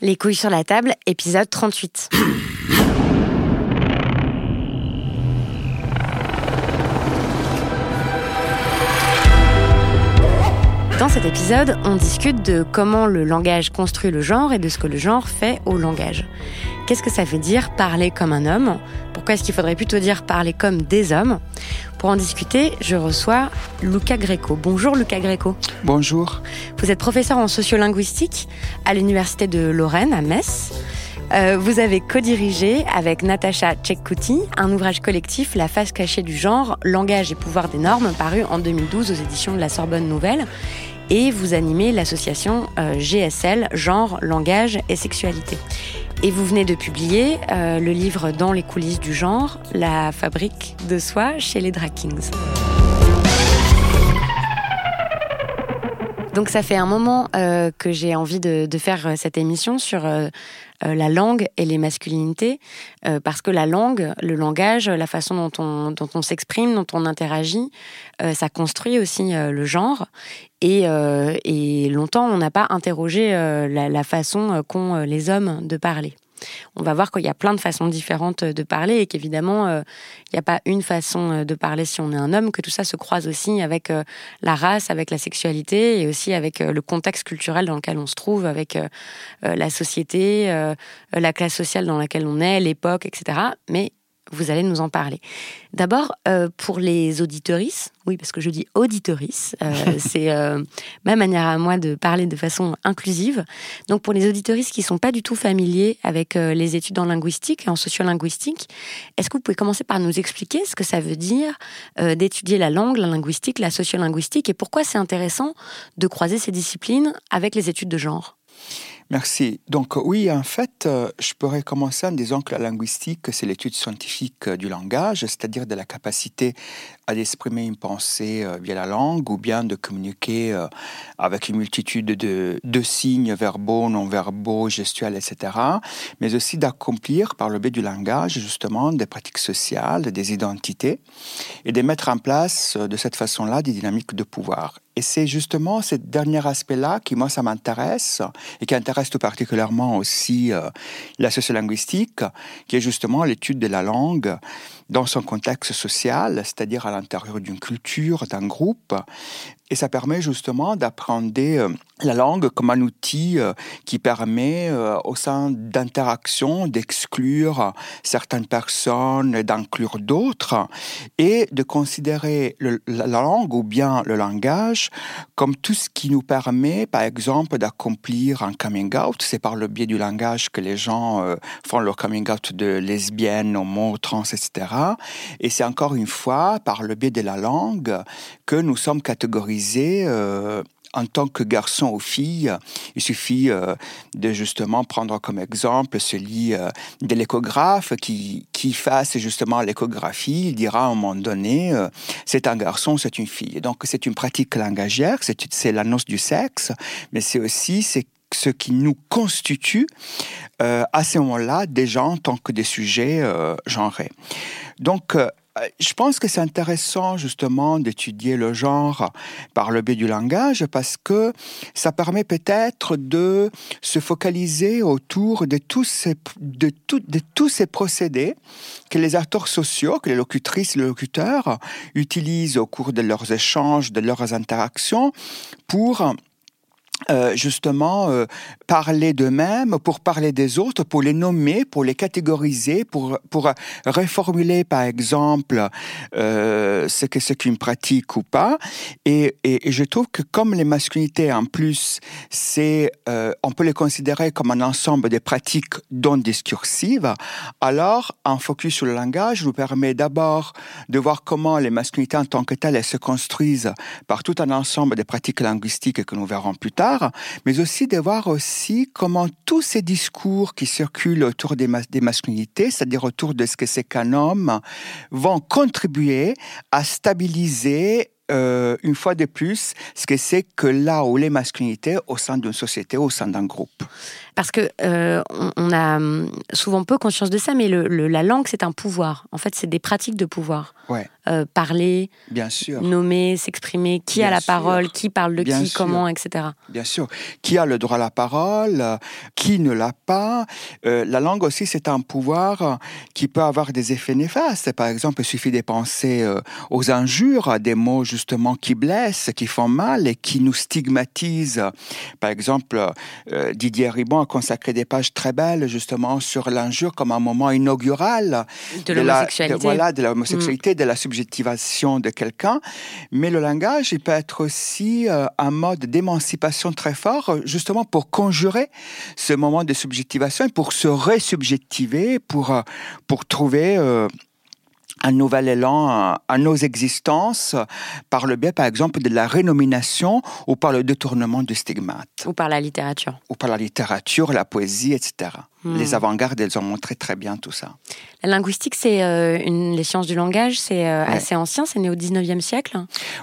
Les couilles sur la table, épisode 38. Dans cet épisode, on discute de comment le langage construit le genre et de ce que le genre fait au langage. Qu'est-ce que ça veut dire parler comme un homme? Pourquoi est-ce qu'il faudrait plutôt dire parler comme des hommes? Pour en discuter, je reçois Luca Greco. Bonjour Luca Greco. Bonjour. Vous êtes professeur en sociolinguistique à l'Université de Lorraine à Metz. Euh, vous avez co-dirigé avec Natacha Tchekkouti un ouvrage collectif La face cachée du genre, langage et pouvoir des normes, paru en 2012 aux éditions de la Sorbonne Nouvelle. Et vous animez l'association euh, GSL, genre, langage et sexualité. Et vous venez de publier euh, le livre Dans les coulisses du genre, la fabrique de soi chez les Drag Donc ça fait un moment euh, que j'ai envie de, faire cette émission sur euh, la langue et les masculinités, euh, parce que la langue, le langage, la façon dont on, s'exprime, dont on interagit, ça construit aussi le genre. Et, longtemps, on n'a pas interrogé la, façon qu'ont les hommes de parler on va voir qu'il y a plein de façons différentes de parler et qu'évidemment, euh, il n'y a pas une façon euh, de parler si on est un homme, que tout ça se croise aussi avec euh, la race, avec la sexualité et aussi avec le contexte culturel dans lequel on se trouve, avec la société, la classe sociale dans laquelle on est, l'époque, etc. Mais vous allez nous en parler. D'abord, euh, pour les auditorices, oui, parce que je dis auditorices, euh, c'est euh, ma manière à moi de parler de façon inclusive. Donc, pour les auditorices qui ne sont pas du tout familiers avec les études en linguistique et en sociolinguistique, est-ce que vous pouvez commencer par nous expliquer ce que ça veut dire d'étudier la langue, la linguistique, la sociolinguistique et pourquoi c'est intéressant de croiser ces disciplines avec les études de genre? Merci. Donc oui, en fait, euh, je pourrais commencer en disant que la linguistique, c'est l'étude scientifique du langage, c'est-à-dire de la capacité à exprimer une pensée euh, via la langue ou bien de communiquer euh, avec une multitude de, signes verbaux, non-verbaux, gestuels, etc. Mais aussi d'accomplir par le biais du langage justement des pratiques sociales, des identités et de mettre en place de cette façon-là des dynamiques de pouvoir. Et c'est justement ce dernier aspect-là qui, moi, ça m'intéresse et qui intéresse tout particulièrement aussi euh, la sociolinguistique, qui est justement l'étude de la langue dans son contexte social, c'est-à-dire à, l'intérieur d'une culture, d'un groupe. Et ça permet justement d'apprendre euh, la langue comme un outil euh, qui permet euh, au sein d'interaction d'exclure certaines personnes, d'inclure d'autres, et de considérer la langue ou bien le langage comme tout ce qui nous permet, par exemple, d'accomplir un coming out. C'est par le biais du langage que les gens font leur coming out de lesbienne, homo, trans, etc. Et c'est encore une fois par le biais de la langue que nous sommes catégorisés. Euh, en tant que garçon ou fille, il suffit euh, de justement prendre comme exemple celui euh, de l'échographe qui, qui fasse justement l'échographie. Il dira à un moment donné, c'est un garçon, c'est une fille. Donc c'est une pratique langagière, c'est l'annonce du sexe, mais c'est aussi ce qui nous constitue à ce moment-là déjà en tant que des sujets genrés. Donc, je pense que c'est intéressant justement d'étudier le genre par le biais du langage parce que ça permet peut-être de se focaliser autour de tous ces, procédés que les acteurs sociaux, que les locutrices les locuteurs utilisent au cours de leurs échanges, de leurs interactions pour euh, justement euh, parler d'eux-mêmes, pour parler des autres, pour les nommer, pour les catégoriser, pour, pour reformuler par exemple euh, ce que c'est qu'une pratique ou pas. Et, et, je trouve que comme les masculinités en plus, c'est on peut les considérer comme un ensemble de pratiques non discursives, alors un focus sur le langage nous permet d'abord de voir comment les masculinités en tant que telles elles se construisent par tout un ensemble de pratiques linguistiques que nous verrons plus tard mais aussi de voir aussi comment tous ces discours qui circulent autour des, masculinités, c'est-à-dire autour de ce que c'est qu'un homme, vont contribuer à stabiliser euh, une fois de plus, ce que c'est que là où les masculinités au sein d'une société, au sein d'un groupe. Parce que euh, on, a hum, souvent peu conscience de ça, mais la langue, c'est un pouvoir. En fait, c'est des pratiques de pouvoir. Ouais. Euh, parler, Bien sûr. nommer, s'exprimer, qui a la parole, qui parle de qui, comment, etc. Bien sûr. Qui a le droit à la parole, qui ne l'a pas. Euh, la langue aussi, c'est un pouvoir qui peut avoir des effets néfastes. Par exemple, il suffit de penser aux injures, des mots justement qui blessent, qui font mal et qui nous stigmatisent. Par exemple, Didier Ribon consacré des pages très belles justement sur l'injure comme un moment inaugural de, l'homosexualité. Voilà, de l'homosexualité, de la subjectivation de quelqu'un. Mais le langage, il peut être aussi euh, un mode d'émancipation très fort, justement pour conjurer ce moment de subjectivation et pour se resubjectiver, pour, euh, pour trouver... Euh, un nouvel élan à, nos existences par le biais, par exemple, de la rénomination ou par le détournement du stigmate. Ou par la littérature. Ou par la littérature, la poésie, etc. Hmm. Les avant-gardes, elles ont montré très bien tout ça. La linguistique, c'est euh, une, les sciences du langage, c'est euh, assez ancien, c'est né au 19e siècle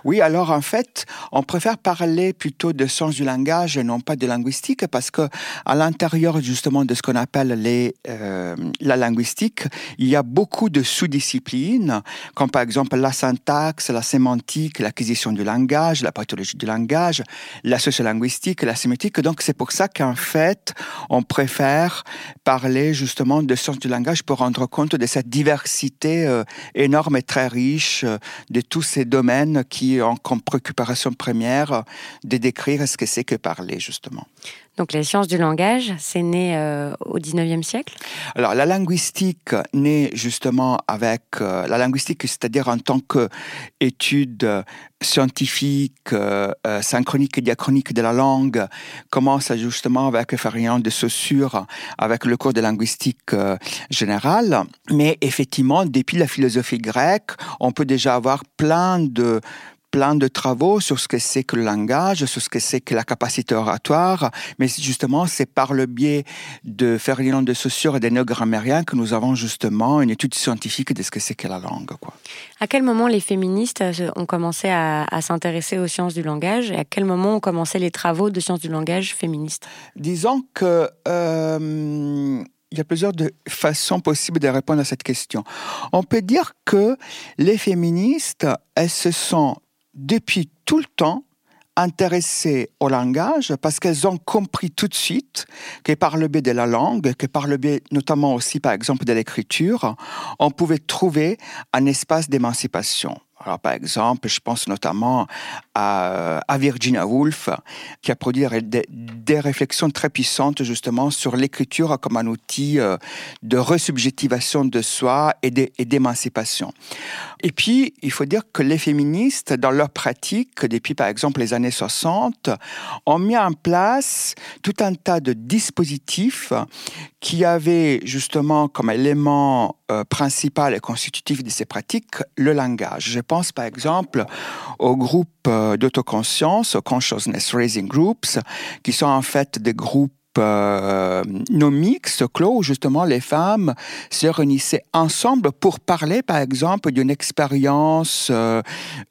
Oui, alors en fait, on préfère parler plutôt de sciences du langage et non pas de linguistique parce que à l'intérieur justement de ce qu'on appelle les, euh, la linguistique, il y a beaucoup de sous-disciplines, comme par exemple la syntaxe, la sémantique, l'acquisition du langage, la pathologie du langage, la sociolinguistique, la sémiotique. Donc c'est pour ça qu'en fait, on préfère parler justement de sciences du langage pour rendre compte de cette diversité euh, énorme et très riche euh, de tous ces domaines qui ont comme préoccupation première euh, de décrire ce que c'est que parler justement. Donc les sciences du langage, c'est né euh, au 19e siècle? Alors la linguistique naît justement avec euh, la linguistique, c'est-à-dire en tant qu'étude scientifique, euh, synchronique et diachronique de la langue, commence justement avec Farian de Saussure, avec le cours de linguistique générale. Mais effectivement, depuis la philosophie grecque, on peut déjà avoir plein de plein de travaux sur ce que c'est que le langage, sur ce que c'est que la capacité oratoire, mais justement, c'est par le biais de Ferdinand de Saussure et des néo-grammairiens que nous avons justement une étude scientifique de ce que c'est que la langue. Quoi. À quel moment les féministes euh, ont commencé à, s'intéresser aux sciences du langage et à quel moment ont commencé les travaux de sciences du langage féministes? Disons que... Euh, il y a plusieurs de façons possibles de répondre à cette question. On peut dire que les féministes, elles se sont depuis tout le temps intéressées au langage parce qu'elles ont compris tout de suite que par le biais de la langue, que par le biais notamment aussi par exemple de l'écriture, on pouvait trouver un espace d'émancipation. Alors, par exemple, je pense notamment à, Virginia Woolf, qui a produit des, réflexions très puissantes justement sur l'écriture comme un outil euh, de resubjectivation de soi et d'émancipation. Et puis, il faut dire que les féministes, dans leur pratique, depuis par exemple les années 60, ont mis en place tout un tas de dispositifs qui avaient justement comme élément euh, principal et constitutif de ces pratiques le langage. Je pense par exemple aux groupes euh, d'autoconscience, aux consciousness raising groups, qui sont en fait des groupes euh, nos mix clos où justement les femmes se réunissaient ensemble pour parler par exemple d'une expérience euh,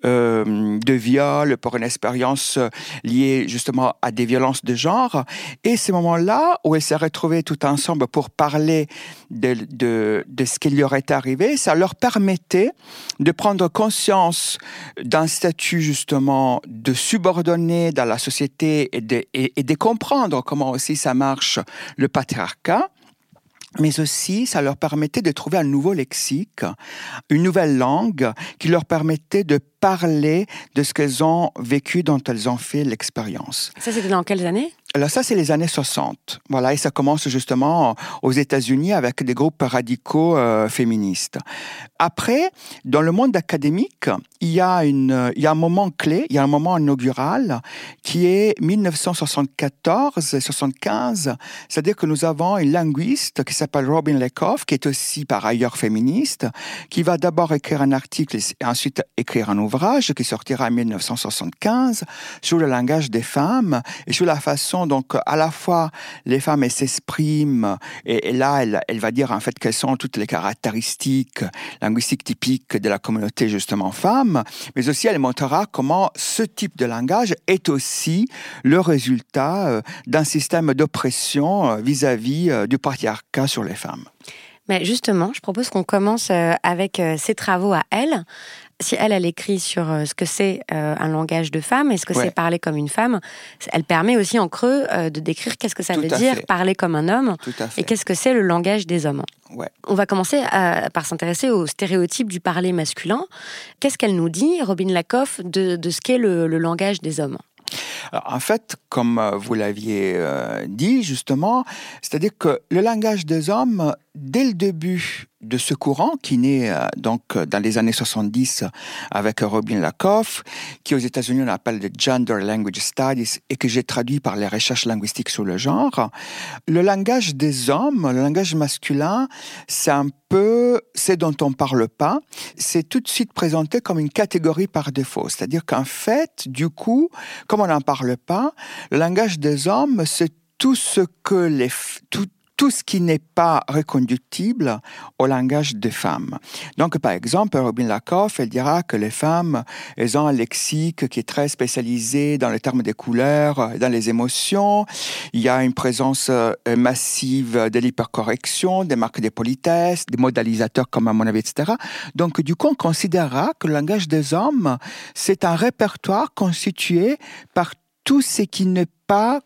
euh, de viol, pour une expérience liée justement à des violences de genre. Et ces moments-là où elles se retrouvaient tout ensemble pour parler de, ce qui leur était arrivé, ça leur permettait de prendre conscience d'un statut justement de subordonné dans la société et de comprendre comment aussi ça marche le patriarcat, mais aussi ça leur permettait de trouver un nouveau lexique, une nouvelle langue qui leur permettait de parler de ce qu'elles ont vécu, dont elles ont fait l'expérience. Ça, c'était dans quelles années? Alors ça, c'est les années 60. Voilà, et ça commence justement aux États-Unis avec des groupes radicaux euh, féministes. Après, dans le monde académique, il y, a une, il y a un moment clé, il y a un moment inaugural qui est 1974-75. C'est-à-dire que nous avons une linguiste qui s'appelle Robin Lekoff, qui est aussi par ailleurs féministe, qui va d'abord écrire un article et ensuite écrire un ouvrage qui sortira en 1975 sur le langage des femmes et sur la façon donc à la fois les femmes s'expriment et, là elle, va dire en fait quelles sont toutes les caractéristiques linguistiques typiques de la communauté justement femme, mais aussi elle montrera comment ce type de langage est aussi le résultat euh, d'un système d'oppression euh, vis-à-vis euh, du patriarcat sur les femmes. Mais justement, je propose qu'on commence avec ses travaux à elle. Si elle, elle écrit sur euh, ce que c'est euh, un langage de femme et ce que c'est parler comme une femme, elle permet aussi en creux euh, de décrire qu'est-ce que ça veut dire parler comme un homme et qu'est-ce que c'est le langage des hommes. On va commencer par s'intéresser aux stéréotypes du parler masculin. Qu'est-ce qu'elle nous dit, Robin Lakoff, de, ce qu'est le langage des hommes? En fait, comme vous l'aviez dit justement, c'est-à-dire que le langage des hommes, dès le début de ce courant qui naît euh, donc dans les années 70 avec Robin Lakoff, qui aux États-Unis on appelle le Gender Language Studies et que j'ai traduit par les recherches linguistiques sur le genre. Le langage des hommes, le langage masculin, c'est un peu ce dont on parle pas. C'est tout de suite présenté comme une catégorie par défaut. C'est-à-dire qu'en fait, du coup, comme on n'en parle pas, le langage des hommes, c'est tout ce que les, tout, tout ce qui n'est pas reconductible au langage des femmes. Donc, par exemple, Robin Lakoff, elle dira que les femmes, elles ont un lexique qui est très spécialisé dans les termes des couleurs, dans les émotions. Il y a une présence euh, massive de l'hypercorrection, des marques de politesse, des modalisateurs comme à mon avis, etc. Donc, du coup, on considérera que le langage des hommes, c'est un répertoire constitué par tout ce qui n'est pas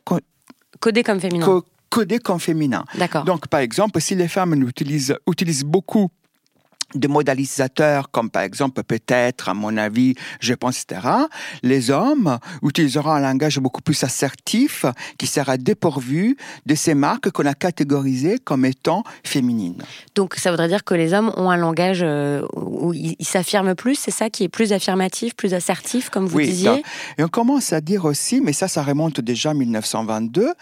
codé comme féminin codé comme féminin. D'accord. Donc, par exemple, si les femmes utilisent, utilisent beaucoup de modalisateurs comme par exemple peut-être, à mon avis, je pense, etc., les hommes utiliseront un langage beaucoup plus assertif qui sera dépourvu de ces marques qu'on a catégorisées comme étant féminines. Donc ça voudrait dire que les hommes ont un langage euh, où ils s'affirment plus, c'est ça qui est plus affirmatif, plus assertif, comme vous disiez? Et on commence à dire aussi, mais ça, ça remonte déjà à 1922,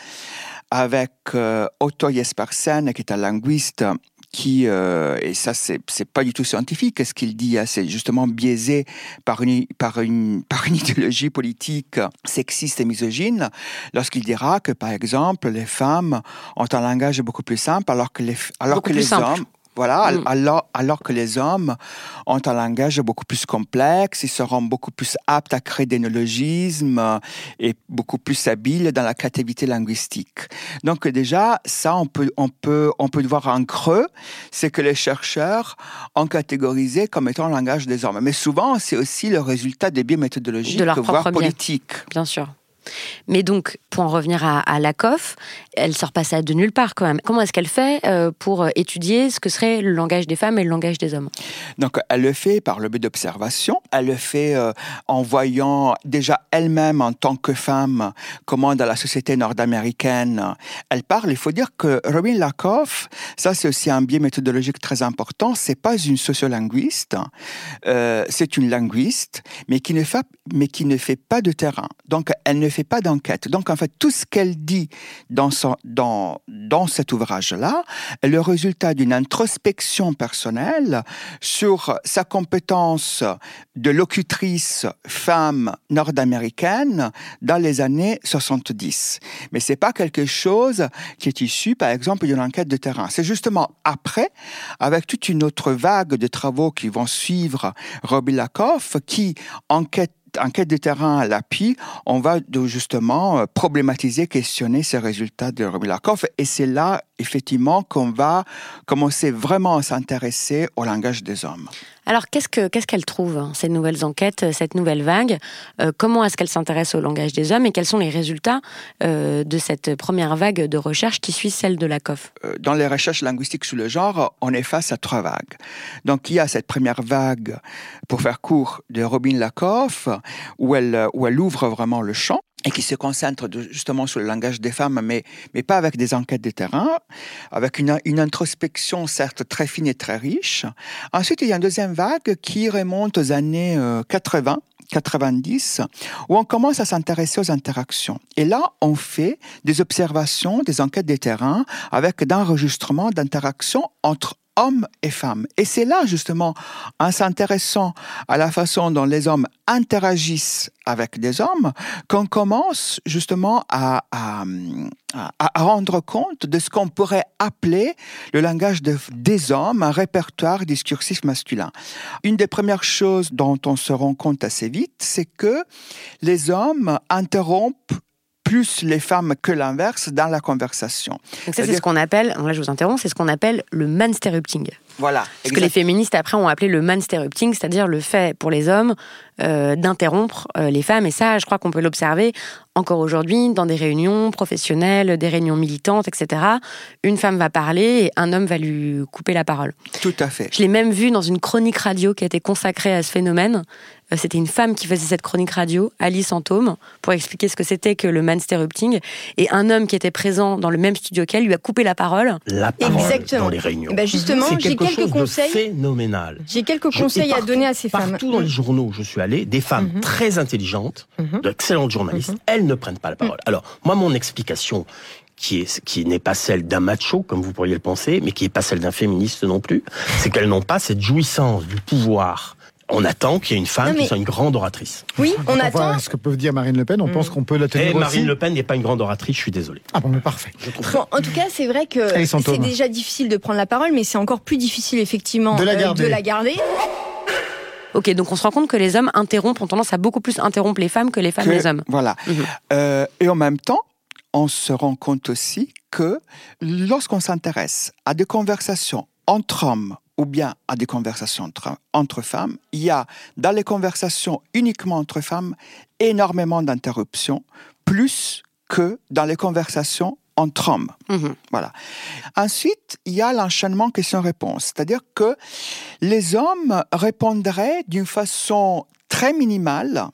avec euh, Otto Jespersen, qui est un linguiste qui, euh, et ça c'est, pas du tout scientifique, ce qu'il dit, hein, c'est justement biaisé par une, par, une, par une idéologie politique sexiste et misogyne, lorsqu'il dira que, par exemple, les femmes ont un langage beaucoup plus simple alors que les, alors que les hommes voilà, mm. alors, alors que les hommes ont un langage beaucoup plus complexe, ils seront beaucoup plus aptes à créer des néologismes et beaucoup plus habiles dans la créativité linguistique. Donc déjà, ça, on peut, on peut, on peut voir en creux, c'est que les chercheurs ont catégorisé comme étant le langage des hommes. Mais souvent, c'est aussi le résultat des biais méthodologiques, voire politiques. Bien sûr. Mais donc, pour en revenir à, à Lakoff, elle sort pas ça de nulle part quand même. Comment est-ce qu'elle fait euh, pour étudier ce que serait le langage des femmes et le langage des hommes? Donc, elle le fait par le but d'observation. Elle le fait euh, en voyant déjà elle-même en tant que femme comment dans la société nord-américaine elle parle. Il faut dire que Robin Lakoff, ça c'est aussi un biais méthodologique très important. C'est pas une sociolinguiste, euh, c'est une linguiste, mais qui ne fait mais qui ne fait pas de terrain. Donc, elle ne fait pas d'enquête. Donc, en fait, tout ce qu'elle dit dans, son, dans, dans cet ouvrage-là est le résultat d'une introspection personnelle sur sa compétence de locutrice femme nord-américaine dans les années 70. Mais c'est pas quelque chose qui est issu, par exemple, d'une enquête de terrain. C'est justement après, avec toute une autre vague de travaux qui vont suivre Robbie Lakoff, qui enquête enquête de terrain à l'appui, on va justement euh, problématiser, questionner ces résultats de Lakoff. Et c'est là, effectivement, qu'on va commencer vraiment à s'intéresser au langage des hommes. Alors, qu'est-ce qu'elle trouve, hein, ces nouvelles enquêtes, euh, cette nouvelle vague euh, Comment est-ce qu'elle s'intéresse au langage des hommes et quels sont les résultats euh, de cette première vague de recherche qui suit celle de Lakoff Dans les recherches linguistiques sur le genre, on est face à trois vagues. Donc, il y a cette première vague, pour faire court, de Robin où elle, où elle ouvre vraiment le champ et qui se concentre justement sur le langage des femmes, mais, mais pas avec des enquêtes de terrain, avec une, une, introspection certes très fine et très riche. Ensuite, il y a une deuxième vague qui remonte aux années 80, 90, où on commence à s'intéresser aux interactions. Et là, on fait des observations, des enquêtes de terrain, avec d'enregistrements d'interactions entre hommes et femmes. Et c'est là, justement, en s'intéressant à la façon dont les hommes interagissent avec des hommes, qu'on commence justement à, à, à, rendre compte de ce qu'on pourrait appeler le langage de, des hommes, un répertoire discursif masculin. Une des premières choses dont on se rend compte assez vite, c'est que les hommes interrompent plus les femmes que l'inverse dans la conversation. Donc ça, c'est ce qu'on appelle, là je vous interromps, c'est ce qu'on appelle le mansterrupting. Voilà. Ce que les féministes après ont appelé le mansterrupting, c'est-à-dire le fait pour les hommes euh, d'interrompre euh, les femmes. Et ça, je crois qu'on peut l'observer encore aujourd'hui dans des réunions professionnelles, des réunions militantes, etc. Une femme va parler et un homme va lui couper la parole. Tout à fait. Je l'ai même vu dans une chronique radio qui a été consacrée à ce phénomène. Euh, c'était une femme qui faisait cette chronique radio, Alice Antome, pour expliquer ce que c'était que le mansterrupting. Et un homme qui était présent dans le même studio qu'elle lui a coupé la parole. La parole Exactement. dans les réunions. Ben justement, j'ai quelques conseils. phénoménal. J'ai quelques conseils à donner à ces femmes. Partout dans les journaux, je suis des femmes mhm. très intelligentes, mhm. d'excellentes journalistes, mhm. elles ne prennent pas la parole. Alors, moi, mon explication, qui est qui n'est pas celle d'un macho comme vous pourriez le penser, mais qui n'est pas celle d'un féministe non plus, c'est qu'elles n'ont pas cette jouissance du pouvoir. On attend qu'il y ait une femme qui soit une grande oratrice. Oui, on, attend. ce que peut dire Marine Le Pen, on pense qu'on peut la tenir Et eh, Marine Le Pen n'est pas une grande oratrice, je suis désolé. Ah bon, mais parfait. en tout cas, c'est vrai que c'est déjà difficile de prendre la parole, mais c'est encore plus difficile effectivement de la garder. de la garder. Ok, donc on se rend compte que les hommes interrompent, ont tendance à beaucoup plus interrompre les femmes que les femmes les hommes. Voilà. Mhm. Euh, et en même temps, on se rend compte aussi que lorsqu'on s'intéresse à des conversations entre hommes ou bien à des conversations entre, femmes, il y a dans les conversations uniquement entre femmes énormément d'interruptions, plus que dans les conversations entre hommes. Mhm. Voilà. Ensuite, il y a l'enchaînement question-réponse, c'est-à-dire que les hommes répondraient d'une façon très minimale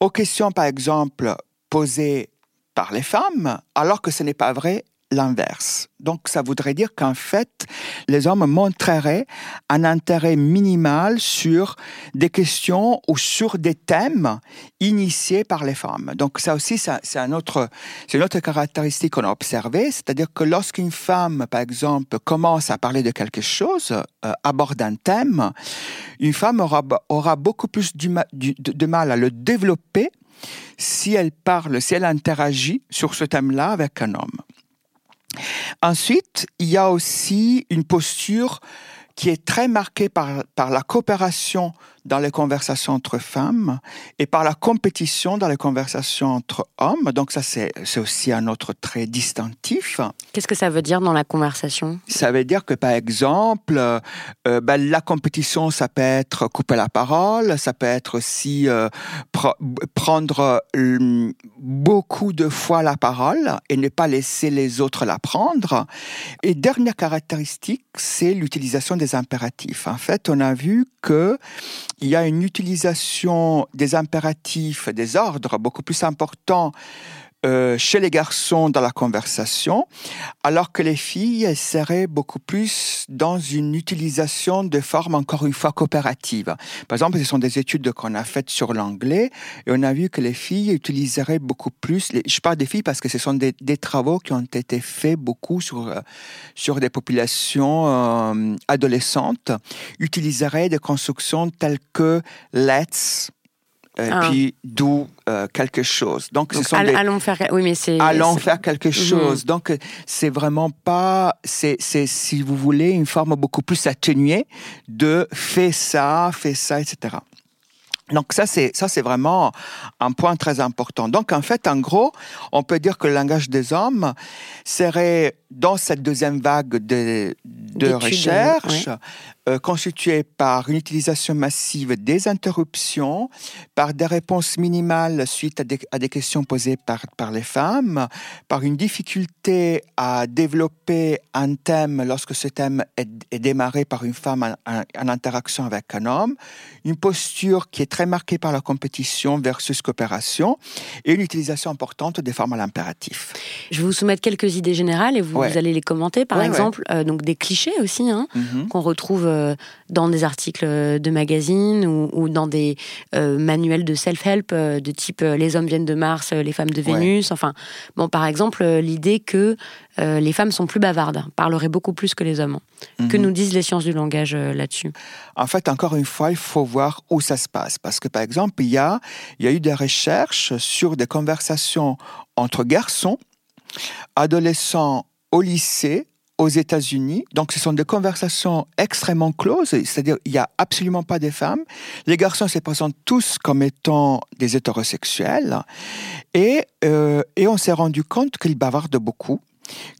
aux questions, par exemple, posées par les femmes, alors que ce n'est pas vrai l'inverse. Donc ça voudrait dire qu'en fait, les hommes montreraient un intérêt minimal sur des questions ou sur des thèmes initiés par les femmes. Donc ça aussi, c'est un autre, une autre caractéristique qu'on a observée, c'est-à-dire que lorsqu'une femme, par exemple, commence à parler de quelque chose, euh, aborde un thème, une femme aura, aura beaucoup plus du, de mal à le développer si elle parle, si elle interagit sur ce thème-là avec un homme. Ensuite, il y a aussi une posture qui est très marquée par, la coopération dans les conversations entre femmes et par la compétition dans les conversations entre hommes. Donc ça, c'est aussi un autre trait distinctif. Qu'est-ce que ça veut dire dans la conversation? Ça veut dire que, par exemple, euh, ben, la compétition, ça peut être couper la parole, ça peut être aussi euh, prendre euh, beaucoup de fois la parole et ne pas laisser les autres la prendre. Et dernière caractéristique, c'est l'utilisation des impératifs. En fait, on a vu que il y a une utilisation des impératifs, des ordres beaucoup plus importants euh, chez les garçons dans la conversation, alors que les filles seraient beaucoup plus dans une utilisation de formes encore une fois coopératives. Par exemple, ce sont des études qu'on a faites sur l'anglais et on a vu que les filles utiliseraient beaucoup plus, je parle des filles parce que ce sont des, travaux qui ont été faits beaucoup sur, euh, sur des populations euh, adolescentes, utiliseraient des constructions telles que let's, et ah. puis d'où euh, quelque chose. Donc, ce sont allons faire, oui, mais c'est allons faire quelque mhm. chose. Donc, c'est vraiment pas, c'est, c'est si vous voulez une forme beaucoup plus atténuée de fais ça, fais ça, etc. Donc ça c'est ça c'est vraiment un point très important. Donc en fait en gros on peut dire que le langage des hommes serait dans cette deuxième vague de, de recherche euh, constituée par une utilisation massive des interruptions, par des réponses minimales suite à des, à des questions posées par, par les femmes, par une difficulté à développer un thème lorsque ce thème est, est démarré par une femme en, en, interaction avec un homme, une posture qui est très très marquée par la compétition versus coopération et une utilisation importante des formes à l'impératif. Je vais vous soumettre quelques idées générales et vous, allez les commenter. Par exemple, euh, donc des clichés aussi hein, mhm. qu'on retrouve euh, dans des articles de magazines ou, dans des manuels de self-help de type les hommes viennent de Mars, les femmes de Vénus. Enfin, bon, par exemple, l'idée que les femmes sont plus bavardes, parleraient beaucoup plus que les hommes. Que mhm. nous disent les sciences du langage là-dessus? En fait, encore une fois, il faut voir où ça se passe. Parce que, par exemple, il y a, il y a eu des recherches sur des conversations entre garçons, adolescents au lycée, aux États-Unis. Donc, ce sont des conversations extrêmement closes, c'est-à-dire il n'y a absolument pas de femmes. Les garçons se présentent tous comme étant des hétérosexuels. Et, euh, et on s'est rendu compte qu'ils bavardent beaucoup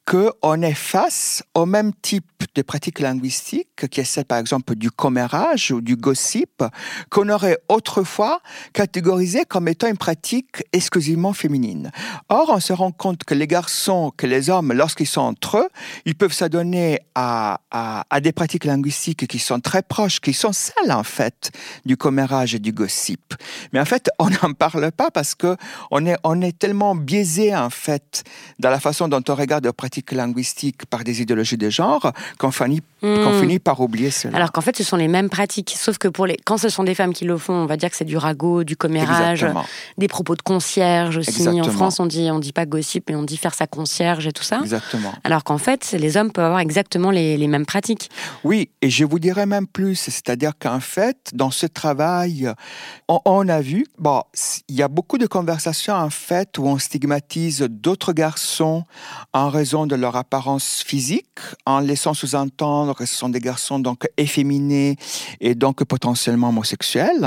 qu'on est face au même type de pratiques linguistiques, qui est celle par exemple du commérage ou du gossip, qu'on aurait autrefois catégorisé comme étant une pratique exclusivement féminine. Or, on se rend compte que les garçons, que les hommes, lorsqu'ils sont entre eux, ils peuvent s'adonner à, à, des pratiques linguistiques qui sont très proches, qui sont celles en fait du commérage et du gossip. Mais en fait, on n'en parle pas parce que on est, on est tellement biaisé en fait dans la façon dont on regarde les pratiques linguistiques par des idéologies de genre qu'on finit, hmm. finit par oublier cela. Alors qu'en fait, ce sont les mêmes pratiques, sauf que pour les, quand ce sont des femmes qui le font, on va dire que c'est du ragot, du commérage, des propos de concierge aussi. En France, on dit, on dit pas gossip, mais on dit faire sa concierge et tout ça. Exactement. Alors qu'en fait, les hommes peuvent avoir exactement les, les mêmes pratiques. Oui, et je vous dirais même plus, c'est-à-dire qu'en fait, dans ce travail, on, on a vu, bon, il y a beaucoup de conversations en fait où on stigmatise d'autres garçons en raison de leur apparence physique, en laissant sous-entendre que ce sont des garçons donc efféminés et donc potentiellement homosexuels.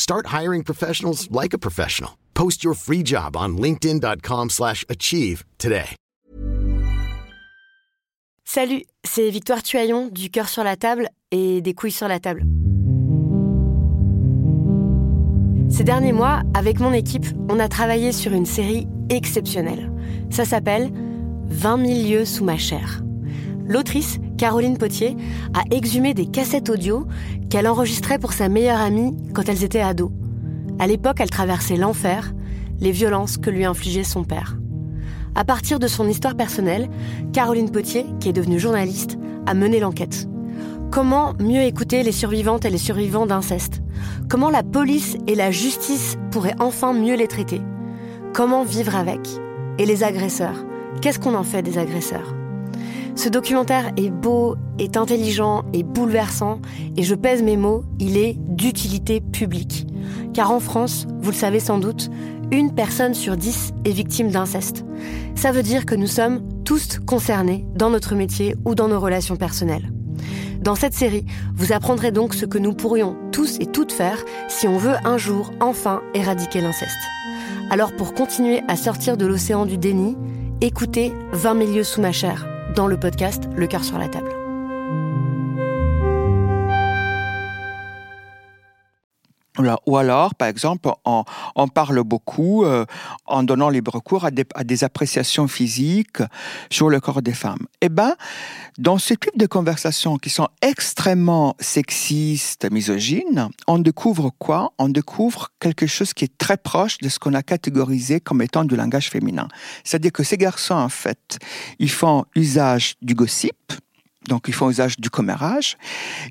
Start hiring professionals like a professional. Post your free job on linkedin.com/achieve today. Salut, c'est Victoire Tuaillon du cœur sur la table et des couilles sur la table. Ces derniers mois, avec mon équipe, on a travaillé sur une série exceptionnelle. Ça s'appelle 20 000 lieux sous ma chair. L'autrice, Caroline Potier, a exhumé des cassettes audio qu'elle enregistrait pour sa meilleure amie quand elles étaient ados. À l'époque, elle traversait l'enfer, les violences que lui infligeait son père. À partir de son histoire personnelle, Caroline Potier, qui est devenue journaliste, a mené l'enquête. Comment mieux écouter les survivantes et les survivants d'inceste? Comment la police et la justice pourraient enfin mieux les traiter? Comment vivre avec? Et les agresseurs? Qu'est-ce qu'on en fait des agresseurs? Ce documentaire est beau, est intelligent et bouleversant, et je pèse mes mots, il est d'utilité publique. Car en France, vous le savez sans doute, une personne sur dix est victime d'inceste. Ça veut dire que nous sommes tous concernés dans notre métier ou dans nos relations personnelles. Dans cette série, vous apprendrez donc ce que nous pourrions tous et toutes faire si on veut un jour enfin éradiquer l'inceste. Alors pour continuer à sortir de l'océan du déni, écoutez 20 milieux sous ma chair dans le podcast Le cœur sur la table. Ou alors, par exemple, on, parle beaucoup euh, en donnant libre cours à des, appréciations physiques sur le corps des femmes. Eh bien, dans ce type de conversations qui sont extrêmement sexistes, misogynes, on découvre quoi? On découvre quelque chose qui est très proche de ce qu'on a catégorisé comme étant du langage féminin. C'est-à-dire que ces garçons, en fait, ils font usage du gossip, donc ils font usage du commérage.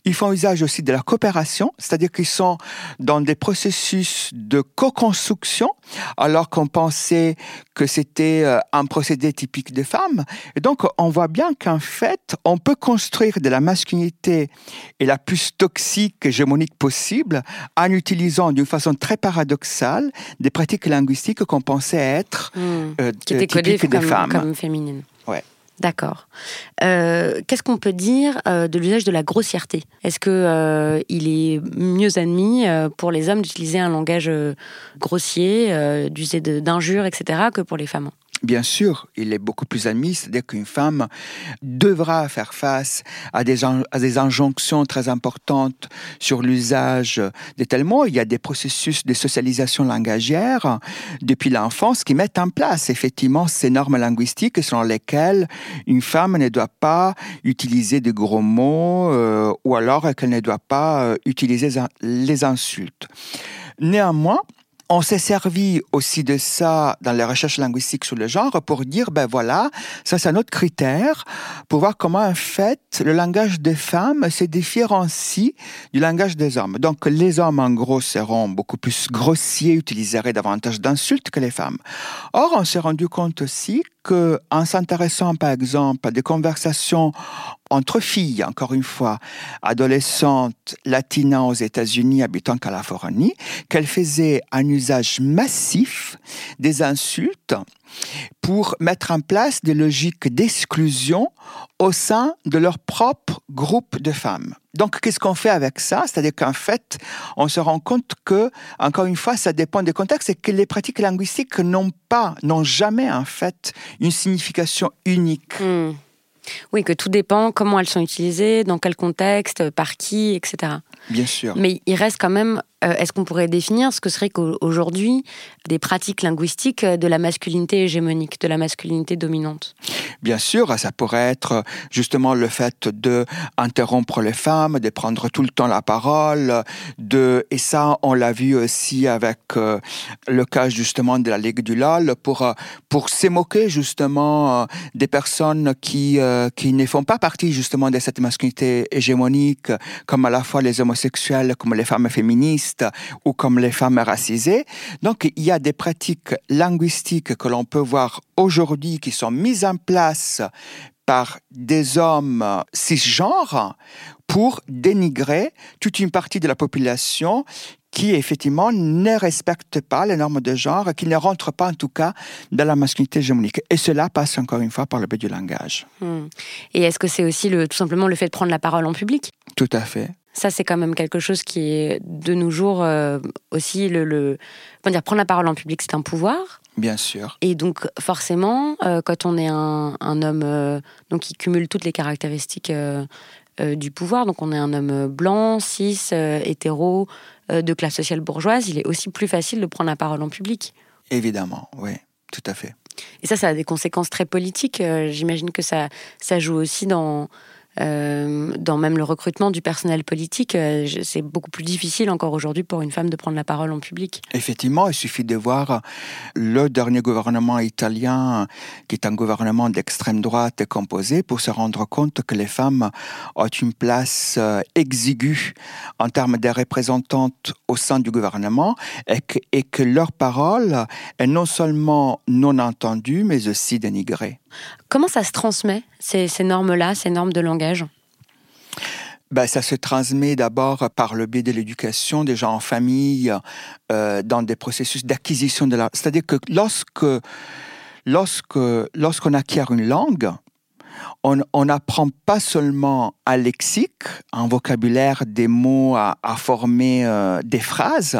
Ils font usage aussi de la coopération, c'est-à-dire qu'ils sont dans des processus de co-construction, alors qu'on pensait que c'était euh, un procédé typique des femmes. Et donc on voit bien qu'en fait, on peut construire de la masculinité et la plus toxique, hégémonique possible, en utilisant d'une façon très paradoxale des pratiques linguistiques qu'on pensait être mmh. euh, typiques des femmes. Comme féminines. Ouais. D'accord. Euh, qu'est-ce qu'on peut dire euh, de l'usage de la grossièreté? Est-ce que euh, il est mieux admis pour les hommes d'utiliser un langage grossier, d'user d'injures, etc., que pour les femmes? Bien sûr, il est beaucoup plus admis, c'est-à-dire qu'une femme devra faire face à des, à des injonctions très importantes sur l'usage des tels mots. Il y a des processus de socialisation langagière depuis l'enfance qui mettent en place effectivement ces normes linguistiques selon lesquelles une femme ne doit pas utiliser de gros mots euh, ou alors qu'elle ne doit pas euh, utiliser les insultes. Néanmoins, on s'est servi aussi de ça dans les recherches linguistiques sur le genre pour dire, ben voilà, ça c'est un autre critère pour voir comment en fait le langage des femmes se différencie du langage des hommes. Donc les hommes en gros seront beaucoup plus grossiers, utiliseraient davantage d'insultes que les femmes. Or, on s'est rendu compte aussi que, en s'intéressant par exemple à des conversations entre filles, encore une fois, adolescentes latinas aux États-Unis habitant Californie, qu'elles faisaient un usage massif des insultes pour mettre en place des logiques d'exclusion au sein de leur propre groupe de femmes. Donc, qu'est-ce qu'on fait avec ça? C'est-à-dire qu'en fait, on se rend compte que, encore une fois, ça dépend des contextes et que les pratiques linguistiques n'ont pas, n'ont jamais, en fait, une signification unique. Hmm. Oui, que tout dépend comment elles sont utilisées, dans quel contexte, par qui, etc. Bien sûr. Mais il reste quand même euh, est-ce qu'on pourrait définir ce que serait qu'aujourd'hui des pratiques linguistiques de la masculinité hégémonique, de la masculinité dominante? Bien sûr, ça pourrait être justement le fait de interrompre les femmes, de prendre tout le temps la parole, de et ça on l'a vu aussi avec euh, le cas justement de la Ligue du LOL pour euh, pour s'émoquer justement des personnes qui qui ne font pas partie justement de cette masculinité hégémonique comme à la fois les homosexuels comme les femmes féministes ou comme les femmes racisées. Donc il y a des pratiques linguistiques que l'on peut voir aujourd'hui qui sont mises en place par des hommes cisgenres pour dénigrer toute une partie de la population qui effectivement ne respecte pas les normes de genre, qui ne rentre pas en tout cas dans la masculinité hégémonique. Et cela passe encore une fois par le biais du langage. Hmm. Et est-ce que c'est aussi le, tout simplement le fait de prendre la parole en public? Tout à fait. Ça, c'est quand même quelque chose qui est de nos jours euh, aussi le, le dire, prendre la parole en public, c'est un pouvoir. Bien sûr. Et donc, forcément, euh, quand on est un, un homme euh, donc qui cumule toutes les caractéristiques du pouvoir, donc on est un homme blanc, cis, hétéro, de classe sociale bourgeoise, il est aussi plus facile de prendre la parole en public. Évidemment, oui, tout à fait. Et ça, ça a des conséquences très politiques. J'imagine que ça, ça joue aussi dans euh, dans même le recrutement du personnel politique, euh, c'est beaucoup plus difficile encore aujourd'hui pour une femme de prendre la parole en public. Effectivement, il suffit de voir le dernier gouvernement italien, qui est un gouvernement d'extrême droite composé, pour se rendre compte que les femmes ont une place euh, exiguë en termes de représentantes au sein du gouvernement et que leur parole est non seulement non entendue, mais aussi dénigrée. Comment ça se transmet, ces, normes-là, ces normes de langage? Ben, ça se transmet d'abord par le biais de l'éducation, déjà en famille, euh, dans des processus d'acquisition de la... C'est-à-dire que lorsque, lorsque, lorsqu'on acquiert une langue, on n'apprend pas seulement un lexique, un vocabulaire, des mots à, former euh, des phrases,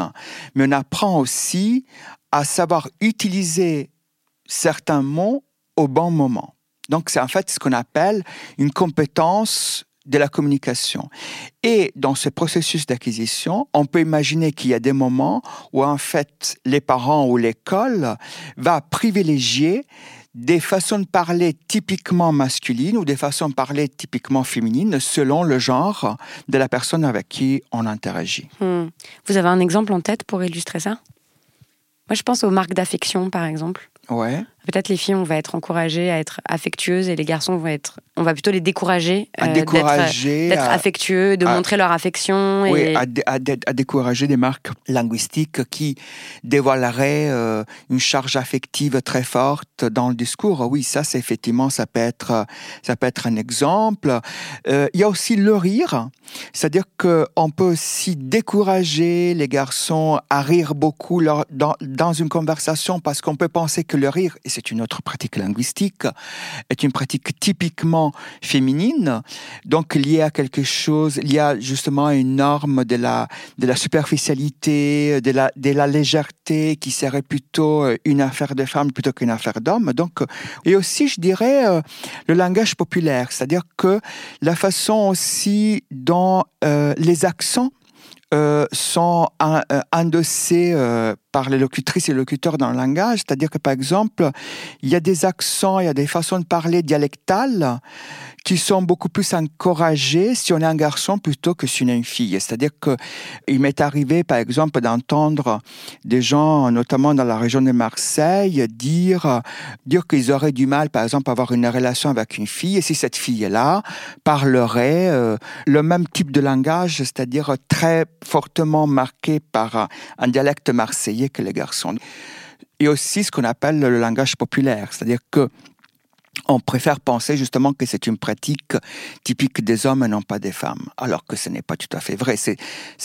mais on apprend aussi à savoir utiliser certains mots au bon moment. Donc c'est en fait ce qu'on appelle une compétence de la communication. Et dans ce processus d'acquisition, on peut imaginer qu'il y a des moments où en fait les parents ou l'école va privilégier des façons de parler typiquement masculines ou des façons de parler typiquement féminines selon le genre de la personne avec qui on interagit. Hmm. Vous avez un exemple en tête pour illustrer ça? Moi, je pense aux marques d'affection, par exemple. Ouais peut-être les filles, on va être encouragées à être affectueuses et les garçons vont être, on va plutôt les décourager, à décourager d'être affectueux, de montrer leur affection. Et... Oui, à, décourager des marques linguistiques qui dévoileraient une charge affective très forte dans le discours. Oui, ça, c'est effectivement, ça peut être, ça peut être un exemple. il y a aussi le rire, c'est-à-dire qu'on peut aussi décourager les garçons à rire beaucoup dans, dans une conversation parce qu'on peut penser que le rire, et c'est une autre pratique linguistique, est une pratique typiquement féminine, donc liée à quelque chose, y a justement une norme de la, de la superficialité, de la, de la légèreté qui serait plutôt une affaire de femmes plutôt qu'une affaire d'hommes. Donc, et aussi, je dirais, euh, le langage populaire, c'est-à-dire que la façon aussi dont euh, les accents euh, sont euh, endossés euh, par les locutrices et locuteurs dans le langage, c'est-à-dire que par exemple, il y a des accents, il y a des façons de parler dialectales qui sont beaucoup plus encouragés si on est un garçon plutôt que si on est une fille. C'est-à-dire que il m'est arrivé, par exemple, d'entendre des gens, notamment dans la région de Marseille, dire, dire qu'ils auraient du mal, par exemple, à avoir une relation avec une fille, et si cette fille-là parlerait le même type de langage, c'est-à-dire très fortement marqué par un dialecte marseillais que les garçons. Et aussi ce qu'on appelle le langage populaire, c'est-à-dire que on préfère penser justement que c'est une pratique typique des hommes et non pas des femmes, alors que ce n'est pas tout à fait vrai. C'est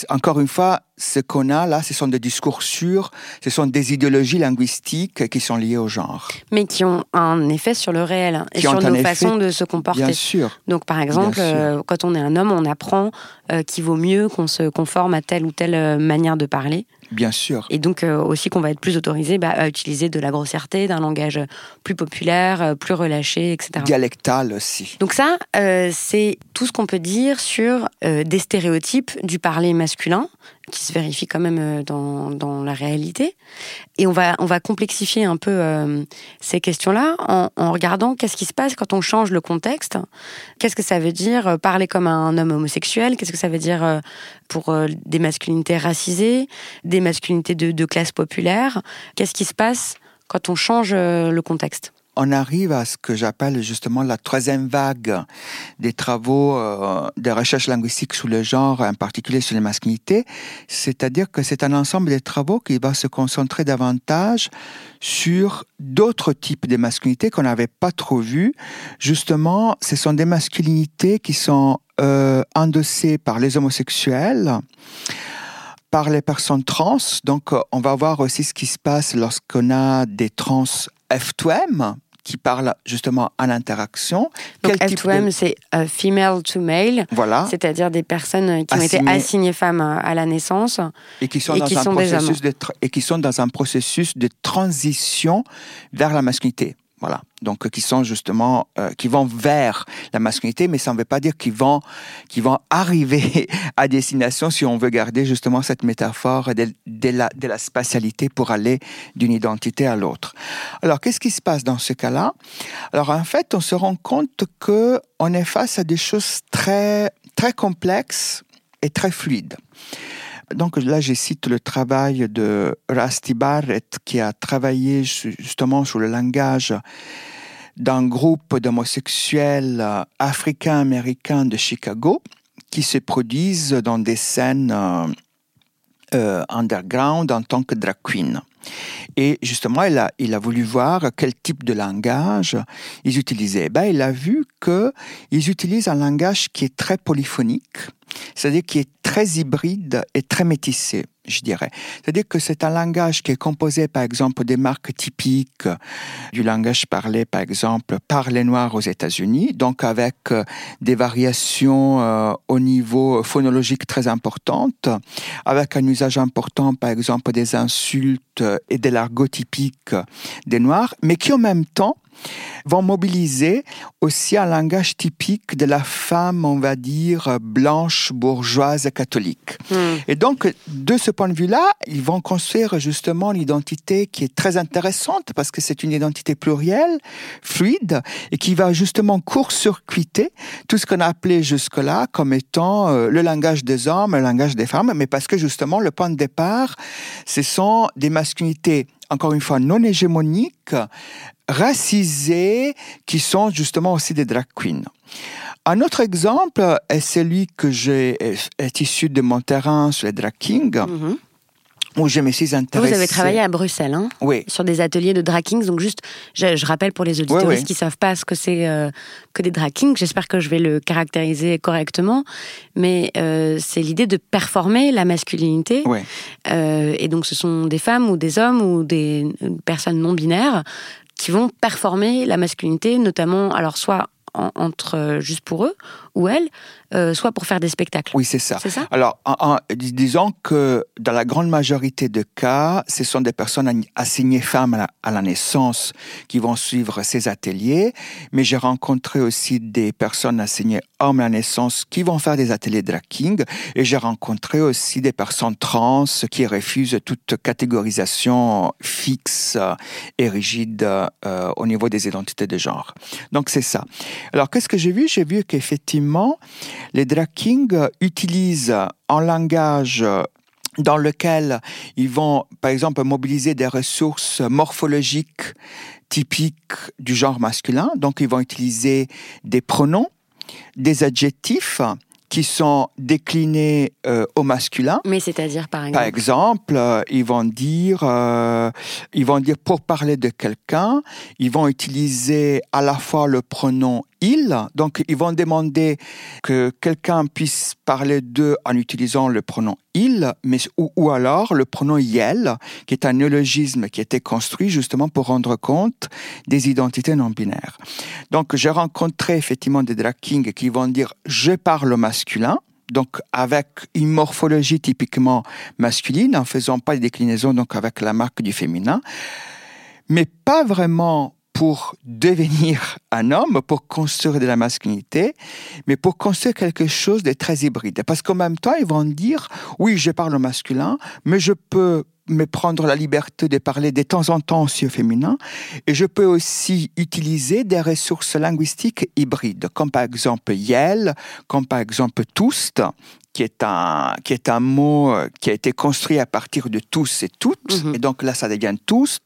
encore une fois ce qu'on a là, ce sont des discours sûrs, ce sont des idéologies linguistiques qui sont liées au genre, mais qui ont un effet sur le réel et sur nos façons de se comporter. Bien sûr. Donc par exemple, euh, quand on est un homme, on apprend euh, qu'il vaut mieux qu'on se conforme à telle ou telle euh, manière de parler. Bien sûr. Et donc aussi qu'on va être plus autorisé bah, à utiliser de la grossièreté, d'un langage plus populaire, plus relâché, etc. Dialectal aussi. Donc ça, c'est tout ce qu'on peut dire sur des stéréotypes du parler masculin qui se vérifie quand même euh, dans, dans, la réalité. Et on va, on va complexifier un peu euh, ces questions-là en, en, regardant qu'est-ce qui se passe quand on change le contexte. Qu'est-ce que ça veut dire euh, parler comme un homme homosexuel? Qu'est-ce que ça veut dire pour des masculinités racisées, des masculinités de, de classe populaire? Qu'est-ce qui se passe quand on change le contexte? On arrive à ce que j'appelle justement la troisième vague des travaux euh, de recherche linguistique sur le genre, en particulier sur les masculinités, c'est-à-dire que c'est un ensemble de travaux qui va se concentrer davantage sur d'autres types de masculinités qu'on n'avait pas trop vues. Justement, ce sont des masculinités qui sont euh, endossées par les homosexuels, par les personnes trans. Donc, on va voir aussi ce qui se passe lorsqu'on a des trans F2M, qui parle justement à l'interaction. Donc F2M, c'est euh, female to male. Voilà. C'est-à-dire des personnes qui ont été assignées femmes à la naissance et qui sont, dans, un processus de et qui sont dans un processus de transition vers la masculinité. Donc, qui sont justement, euh, qui vont vers la masculinité, mais ça ne veut pas dire qu'ils vont, qu'ils vont arriver à destination si on veut garder justement cette métaphore de, de, la, de la spatialité pour aller d'une identité à l'autre. Alors, qu'est-ce qui se passe dans ce cas-là? Alors, en fait, on se rend compte que on est face à des choses très, très complexes et très fluides. Donc là, je cite le travail de Rusty Barrett qui a travaillé justement sur le langage d'un groupe d'homosexuels africains-américains de Chicago qui se produisent dans des scènes euh, euh, underground en tant que drag queen. Et justement, il a, voulu voir quel type de langage ils utilisaient. Ben, il a vu qu'ils utilisent un langage qui est très polyphonique, c'est-à-dire qui est très hybride et très métissé, je dirais. C'est-à-dire que c'est un langage qui est composé, par exemple, des marques typiques du langage parlé, par exemple, par les Noirs aux États-Unis, donc avec euh, des variations euh, au niveau phonologique très importantes, avec un usage important, par exemple, des insultes et de l'argot typique des Noirs, mais qui en même temps vont mobiliser aussi un langage typique de la femme, on va dire, blanche, bourgeoise, catholique. Hmm. Et donc, de ce point de vue-là, ils vont construire justement l'identité qui est très intéressante parce que c'est une identité plurielle, fluide, et qui va justement court-circuiter tout ce qu'on a appelé jusque-là comme étant euh, le langage des hommes, le langage des femmes, mais parce que justement, le point de départ, ce sont des masculinités encore une fois non hégémoniques, racisés qui sont justement aussi des drag queens. Un autre exemple est celui que j'ai est issu de mon terrain sur les drag kings. Mm-hmm où je me suis. Vous avez travaillé à Bruxelles, hein Oui. Sur des ateliers de kings. Donc juste, je, rappelle pour les auditeurs qui ne savent pas ce que c'est euh, que des kings. j'espère que je vais le caractériser correctement. Mais euh, c'est l'idée de performer la masculinité. Oui. Euh, et donc ce sont des femmes ou des hommes ou des personnes non binaires qui vont performer la masculinité, notamment, alors soit entre juste pour eux ou elles, euh, soit pour faire des spectacles. Oui, c'est ça. Alors, disons que dans la grande majorité de cas, ce sont des personnes assignées femmes à la, naissance qui vont suivre ces ateliers, mais j'ai rencontré aussi des personnes assignées hommes à la naissance qui vont faire des ateliers drag king, et j'ai rencontré aussi des personnes trans qui refusent toute catégorisation fixe et rigide euh, au niveau des identités de genre. Donc, c'est ça. Alors, qu'est-ce que j'ai vu? J'ai vu qu'effectivement, les drag kings utilisent un langage dans lequel ils vont, par exemple, mobiliser des ressources morphologiques typiques du genre masculin. Donc, ils vont utiliser des pronoms, des adjectifs, qui sont déclinés euh, au masculin. Mais c'est-à-dire par exemple Par exemple, euh, ils vont dire, euh, ils vont dire pour parler de quelqu'un, ils vont utiliser à la fois le pronom il, donc ils vont demander que quelqu'un puisse parler d'eux en utilisant le pronom il, mais ou, alors le pronom yel, qui est un néologisme qui a été construit justement pour rendre compte des identités non binaires. Donc j'ai rencontré effectivement des drag kings qui vont dire je parle masculin, donc avec une morphologie typiquement masculine, en faisant pas de déclinaison donc avec la marque du féminin, mais pas vraiment pour devenir un homme, pour construire de la masculinité, mais pour construire quelque chose de très hybride. Parce qu'en même temps, ils vont dire, oui, je parle au masculin, mais je peux me prendre la liberté de parler de temps en temps aussi au féminin, et je peux aussi utiliser des ressources linguistiques hybrides, comme par exemple Yel, comme par exemple Toust, qui est un qui est un mot euh, qui a été construit à partir de tous et toutes mhm. et donc là ça devient tous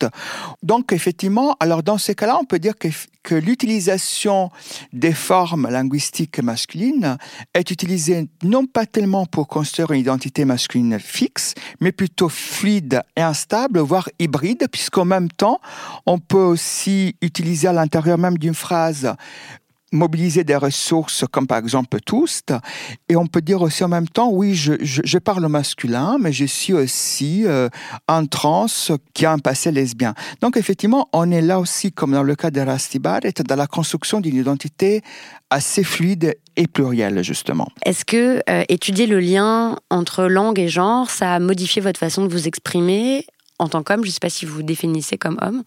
donc effectivement alors dans ces cas-là on peut dire que, que l'utilisation des formes linguistiques masculines est utilisée non pas tellement pour construire une identité masculine fixe mais plutôt fluide et instable voire hybride puisqu'en même temps on peut aussi utiliser à l'intérieur même d'une phrase mobiliser des ressources comme par exemple Toust. Et on peut dire aussi en même temps, oui, je, je, parle masculin, mais je suis aussi euh, un trans qui a un passé lesbien. Donc effectivement, on est là aussi, comme dans le cas de Rusty Barrett, dans la construction d'une identité assez fluide et plurielle, justement. Est-ce que euh, étudier le lien entre langue et genre, ça a modifié votre façon de vous exprimer en tant qu'homme? Je ne sais pas si vous vous définissez comme homme.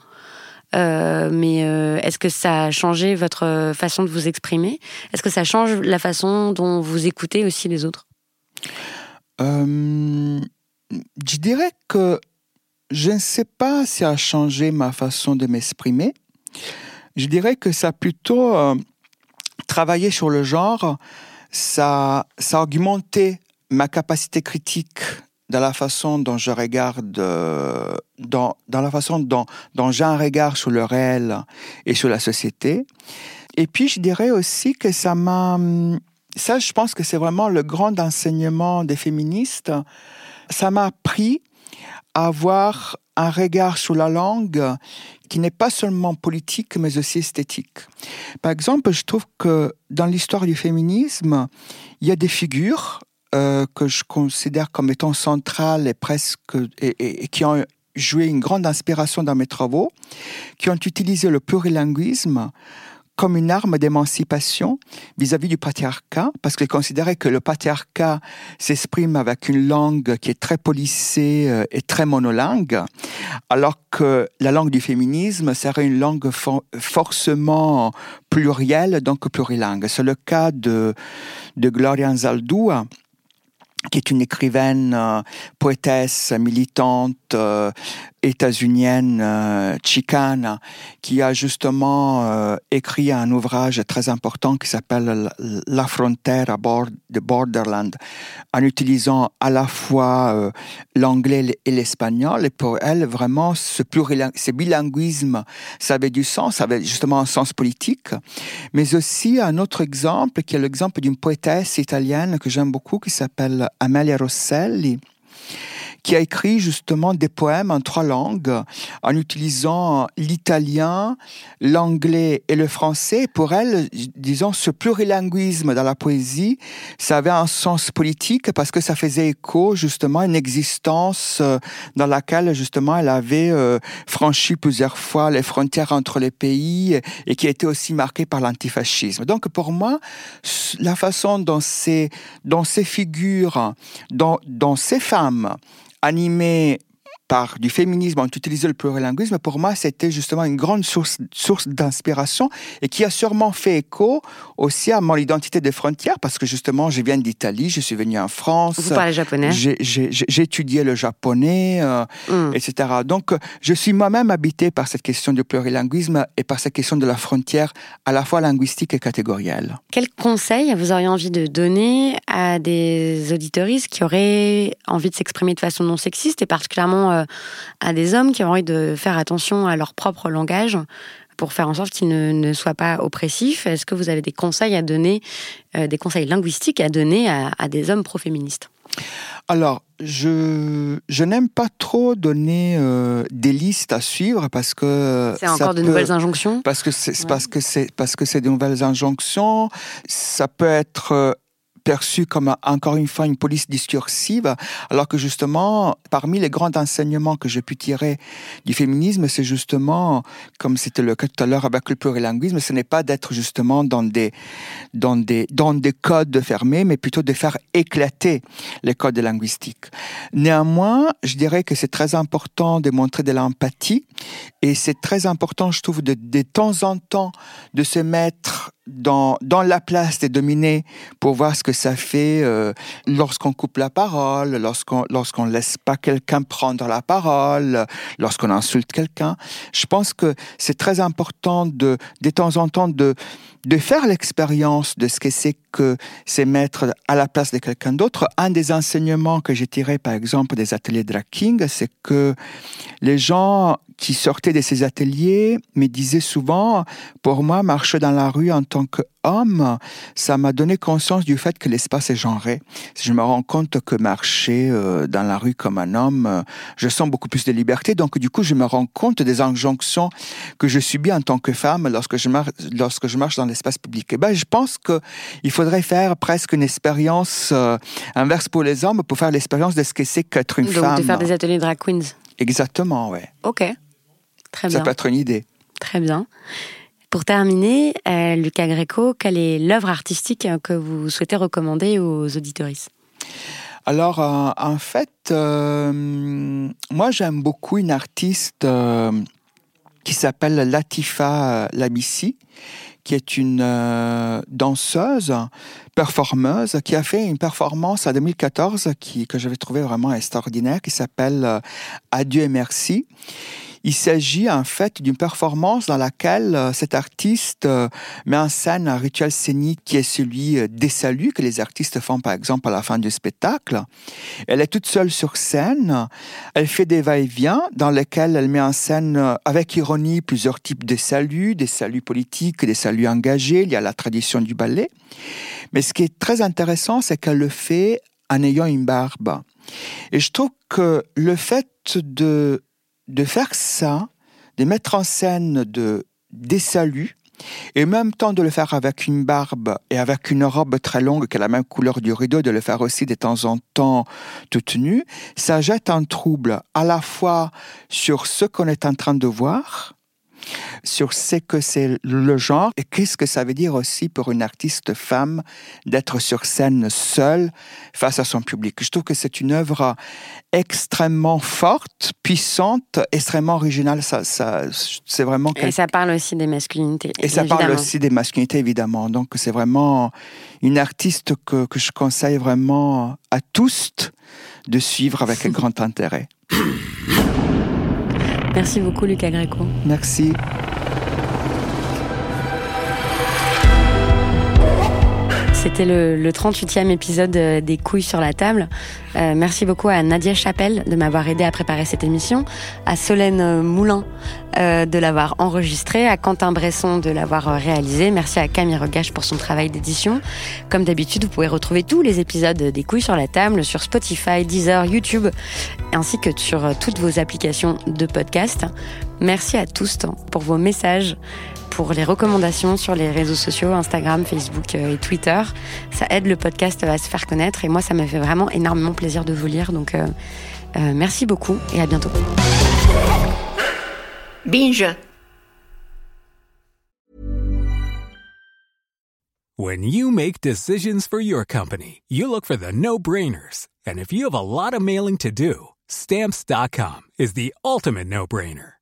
Euh, mais euh, est-ce que ça a changé votre façon de vous exprimer? Est-ce que ça change la façon dont vous écoutez aussi les autres? Euh, Je dirais que je ne sais pas si ça a changé ma façon de m'exprimer. Je dirais que ça a plutôt travaillé sur le genre, ça, ça a augmenté ma capacité critique dans la façon dont je regarde, euh, dans, dans la façon dont, dont j'ai un regard sur le réel et sur la société. Et puis, je dirais aussi que ça m'a... Ça, je pense que c'est vraiment le grand enseignement des féministes. Ça m'a appris à avoir un regard sur la langue qui n'est pas seulement politique, mais aussi esthétique. Par exemple, je trouve que dans l'histoire du féminisme, il y a des figures euh, que je considère comme étant centrales et presque et, qui ont joué une grande inspiration dans mes travaux, qui ont utilisé le plurilinguisme comme une arme d'émancipation vis-à-vis du patriarcat, parce qu'ils considéraient que le patriarcat s'exprime avec une langue qui est très policée euh, et très monolingue, alors que la langue du féminisme serait une langue forcément plurielle, donc plurilingue. C'est le cas de, de Gloria Anzaldúa, qui est une écrivaine, euh, poétesse, militante, euh, états-unienne, euh, chicane, qui a justement euh, écrit un ouvrage très important qui s'appelle La frontière à bord de Borderland, en utilisant à la fois euh, l'anglais et l'espagnol. Et pour elle, vraiment, ce, ce bilinguisme, ça avait du sens, ça avait justement un sens politique. Mais aussi un autre exemple, qui est l'exemple d'une poétesse italienne que j'aime beaucoup, qui s'appelle Amelia Rosselli qui a écrit justement des poèmes en trois langues, en utilisant l'italien, l'anglais et le français. Pour elle, disons, ce plurilinguisme dans la poésie, ça avait un sens politique parce que ça faisait écho justement à une existence euh, dans laquelle justement elle avait euh, franchi plusieurs fois les frontières entre les pays et qui était aussi marquée par l'antifascisme. Donc pour moi, la façon dont ces, dont ces figures, dont, dont ces femmes アニメ par du féminisme, ont utilisé le plurilinguisme, pour moi, c'était justement une grande source, source d'inspiration et qui a sûrement fait écho aussi à mon identité des frontières parce que justement, je viens d'Italie, je suis venu en France. Vous parlez japonais J'ai étudié le japonais, euh, hmm. etc. Donc, je suis moi-même habité par cette question du plurilinguisme et par cette question de la frontière à la fois linguistique et catégorielle. Quel conseil vous auriez envie de donner à des auditoristes qui auraient envie de s'exprimer de façon non sexiste et particulièrement euh, à des hommes qui ont envie de faire attention à leur propre langage pour faire en sorte qu'il ne, ne soit pas oppressif Est-ce que vous avez des conseils à donner, euh, des conseils linguistiques à donner à, des hommes pro-féministes? Alors, je, je n'aime pas trop donner euh, des listes à suivre parce que c'est encore de nouvelles injonctions? Parce que c'est parce que c'est parce que c'est de nouvelles injonctions. Ça peut être perçu comme encore une fois une police discursive, alors que justement, parmi les grands enseignements que j'ai pu tirer du féminisme, c'est justement, comme c'était le cas tout à l'heure avec le plurilinguisme, ce n'est pas d'être justement dans des, dans, des, dans des codes fermés, mais plutôt de faire éclater les codes linguistiques. Néanmoins, je dirais que c'est très important de montrer de l'empathie et c'est très important, je trouve, de, de temps en temps de se mettre dans, dans la place des dominés pour voir ce que ça fait euh, lorsqu'on coupe la parole, lorsqu'on lorsqu'on laisse pas quelqu'un prendre la parole, lorsqu'on insulte quelqu'un. Je pense que c'est très important de de temps en temps de de faire l'expérience de ce que c'est que c'est mettre à la place de quelqu'un d'autre. Un des enseignements que j'ai tiré, par exemple, des ateliers drag king, c'est que les gens qui sortaient de ces ateliers me disaient souvent, pour moi, marcher dans la rue en tant qu'homme, ça m'a donné conscience du fait que l'espace est genré. Je me rends compte que marcher euh, dans la rue comme un homme, euh, je sens beaucoup plus de liberté. Donc, du coup, je me rends compte des injonctions que je subis en tant que femme lorsque je marche, lorsque je marche dans l'espace public. Et ben, je pense qu'il faudrait faire presque une expérience euh, inverse pour les hommes pour faire l'expérience de ce que c'est qu'être une femme. Donc, de faire des ateliers drag queens. Exactement, ouais. Ok. Très bien. Ça peut être une idée. Très bien. Pour terminer, euh, Lucas Greco, quelle est l'œuvre artistique que vous souhaitez recommander aux auditoristes? Alors, euh, en fait, euh, moi j'aime beaucoup une artiste qui s'appelle Latifa Labissi, qui est une danseuse, performeuse, qui a fait une performance en 2014 qui, que j'avais trouvé vraiment extraordinaire, qui s'appelle Adieu et merci. Il s'agit en fait d'une performance dans laquelle euh, cet artiste euh, met en scène un rituel scénique qui est celui euh, des saluts que les artistes font par exemple à la fin du spectacle. Elle est toute seule sur scène, elle fait des va-et-vient dans lesquels elle met en scène avec ironie plusieurs types de saluts, des saluts politiques, des saluts engagés, il y a la tradition du ballet. Mais ce qui est très intéressant, c'est qu'elle le fait en ayant une barbe. Et je trouve que le fait de de faire ça, de mettre en scène de, des saluts, et en même temps de le faire avec une barbe et avec une robe très longue qui a la même couleur du rideau, de le faire aussi de temps en temps toute nue, ça jette un trouble à la fois sur ce qu'on est en train de voir, sur ce que c'est le genre et qu'est-ce que ça veut dire aussi pour une artiste femme d'être sur scène seule face à son public. Je trouve que c'est une œuvre extrêmement forte, puissante, extrêmement originale. Ça, ça, c'est vraiment. Et ça parle aussi des masculinités. Et ça parle aussi des masculinités, évidemment. Donc c'est vraiment une artiste que, que je conseille vraiment à tous de suivre avec un grand intérêt. Merci beaucoup, Lucas Greco. Merci. C'était le, le 38e épisode euh, des couilles sur la table. Euh, merci beaucoup à Nadia Chapelle de m'avoir aidé à préparer cette émission, à Solène Moulin euh, de l'avoir enregistré, à Quentin Bresson de l'avoir réalisé. Merci à Camille Regache pour son travail d'édition. Comme d'habitude, vous pouvez retrouver tous les épisodes des couilles sur la table sur Spotify, Deezer, YouTube, ainsi que sur toutes vos applications de podcast. Merci à tous pour vos messages pour les recommandations sur les réseaux sociaux, Instagram, Facebook euh, et Twitter. Ça aide le podcast à se faire connaître et moi, ça m'a fait vraiment énormément plaisir de vous lire. Donc, euh, euh, merci beaucoup et à bientôt. Binge. When you make decisions for your company, you look for the no-brainers. And if you have a lot of mailing to do, stamps.com is the ultimate no-brainer.